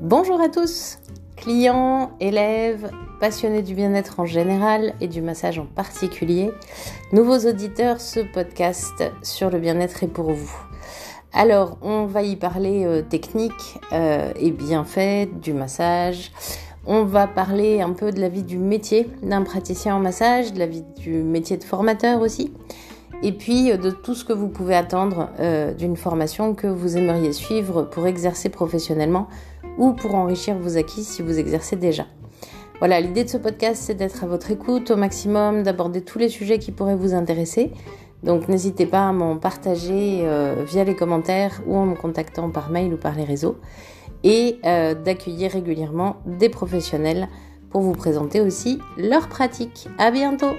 Bonjour à tous, clients, élèves, passionnés du bien-être en général et du massage en particulier. Nouveaux auditeurs, ce podcast sur le bien-être est pour vous. Alors, on va y parler euh, technique euh, et bienfaits du massage. On va parler un peu de la vie du métier d'un praticien en massage, de la vie du métier de formateur aussi et puis euh, de tout ce que vous pouvez attendre euh, d'une formation que vous aimeriez suivre pour exercer professionnellement ou pour enrichir vos acquis si vous exercez déjà. Voilà, l'idée de ce podcast, c'est d'être à votre écoute au maximum, d'aborder tous les sujets qui pourraient vous intéresser. Donc n'hésitez pas à m'en partager euh, via les commentaires ou en me contactant par mail ou par les réseaux et d'accueillir régulièrement des professionnels pour vous présenter aussi leurs pratiques. À bientôt!